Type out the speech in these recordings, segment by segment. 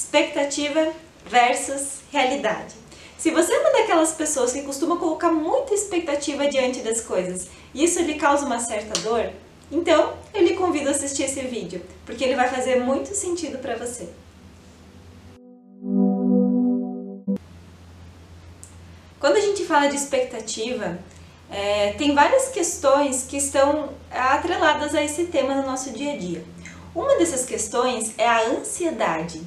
expectativa versus realidade. Se você é uma daquelas pessoas que costuma colocar muita expectativa diante das coisas e isso lhe causa uma certa dor, então eu lhe convido a assistir esse vídeo, porque ele vai fazer muito sentido para você. Quando a gente fala de expectativa, é, tem várias questões que estão atreladas a esse tema no nosso dia a dia. Uma dessas questões é a ansiedade.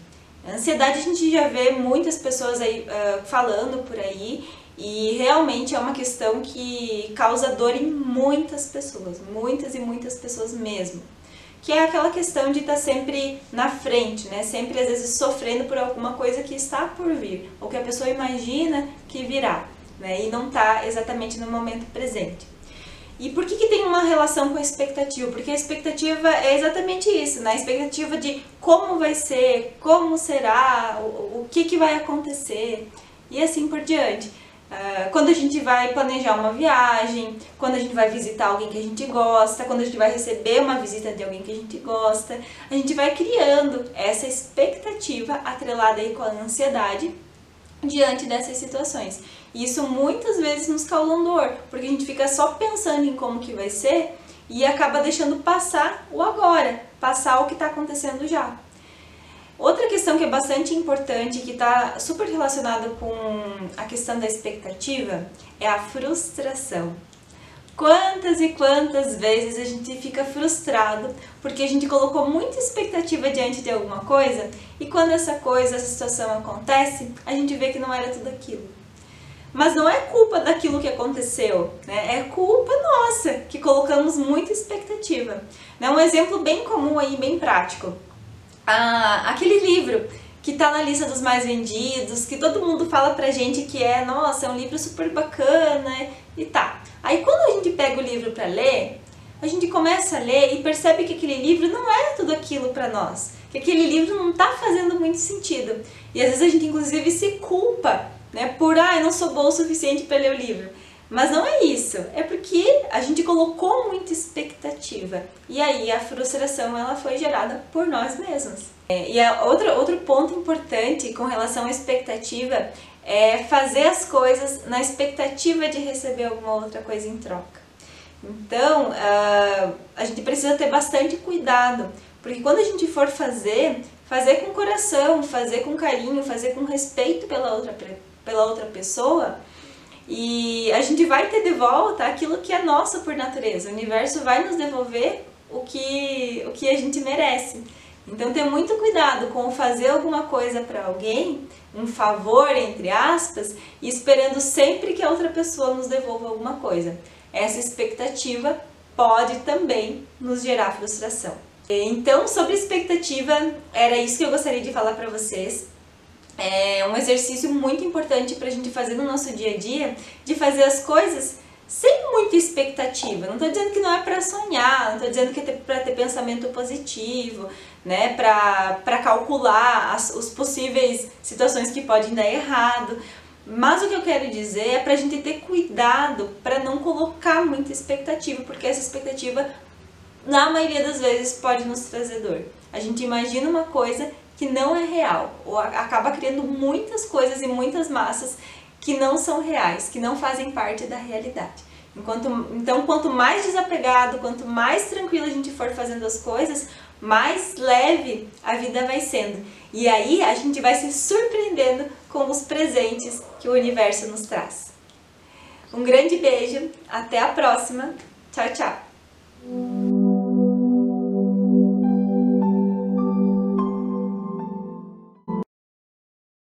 Ansiedade a gente já vê muitas pessoas aí uh, falando por aí e realmente é uma questão que causa dor em muitas pessoas, muitas e muitas pessoas mesmo. Que é aquela questão de estar tá sempre na frente, né? Sempre às vezes sofrendo por alguma coisa que está por vir, ou que a pessoa imagina que virá, né? E não está exatamente no momento presente. E por que, que tem uma relação com a expectativa? Porque a expectativa é exatamente isso, né? A expectativa de como vai ser, como será, o, o que, que vai acontecer e assim por diante. Uh, quando a gente vai planejar uma viagem, quando a gente vai visitar alguém que a gente gosta, quando a gente vai receber uma visita de alguém que a gente gosta, a gente vai criando essa expectativa atrelada aí com a ansiedade diante dessas situações. E isso muitas vezes nos causa dor, porque a gente fica só pensando em como que vai ser e acaba deixando passar o agora, passar o que está acontecendo já. Outra questão que é bastante importante, que está super relacionada com a questão da expectativa, é a frustração. Quantas e quantas vezes a gente fica frustrado porque a gente colocou muita expectativa diante de alguma coisa e quando essa coisa, essa situação acontece, a gente vê que não era tudo aquilo. Mas não é culpa daquilo que aconteceu, né? É culpa nossa que colocamos muita expectativa. Né? Um exemplo bem comum aí, bem prático. Ah, aquele livro que tá na lista dos mais vendidos, que todo mundo fala pra gente que é, nossa, é um livro super bacana e tá. Aí quando a gente pega o livro para ler, a gente começa a ler e percebe que aquele livro não é tudo aquilo para nós, que aquele livro não tá fazendo muito sentido. E às vezes a gente inclusive se culpa, né, por ah, eu não sou boa o suficiente para ler o livro. Mas não é isso, é porque a gente colocou muita expectativa e aí a frustração ela foi gerada por nós mesmos. É, e a outro ponto importante com relação à expectativa é fazer as coisas na expectativa de receber alguma outra coisa em troca. Então, uh, a gente precisa ter bastante cuidado, porque quando a gente for fazer, fazer com coração, fazer com carinho, fazer com respeito pela outra, pela outra pessoa, e a gente vai ter de volta aquilo que é nosso por natureza. O universo vai nos devolver o que, o que a gente merece. Então, ter muito cuidado com fazer alguma coisa para alguém, um favor, entre aspas, e esperando sempre que a outra pessoa nos devolva alguma coisa. Essa expectativa pode também nos gerar frustração. Então, sobre expectativa, era isso que eu gostaria de falar para vocês é um exercício muito importante para a gente fazer no nosso dia a dia, de fazer as coisas sem muita expectativa. Não estou dizendo que não é para sonhar, não estou dizendo que é para ter pensamento positivo, né? para calcular as os possíveis situações que podem dar errado. Mas o que eu quero dizer é para a gente ter cuidado para não colocar muita expectativa, porque essa expectativa, na maioria das vezes, pode nos trazer dor. A gente imagina uma coisa que não é real, ou acaba criando muitas coisas e muitas massas que não são reais, que não fazem parte da realidade. Enquanto, então, quanto mais desapegado, quanto mais tranquilo a gente for fazendo as coisas, mais leve a vida vai sendo. E aí a gente vai se surpreendendo com os presentes que o universo nos traz. Um grande beijo, até a próxima. Tchau, tchau.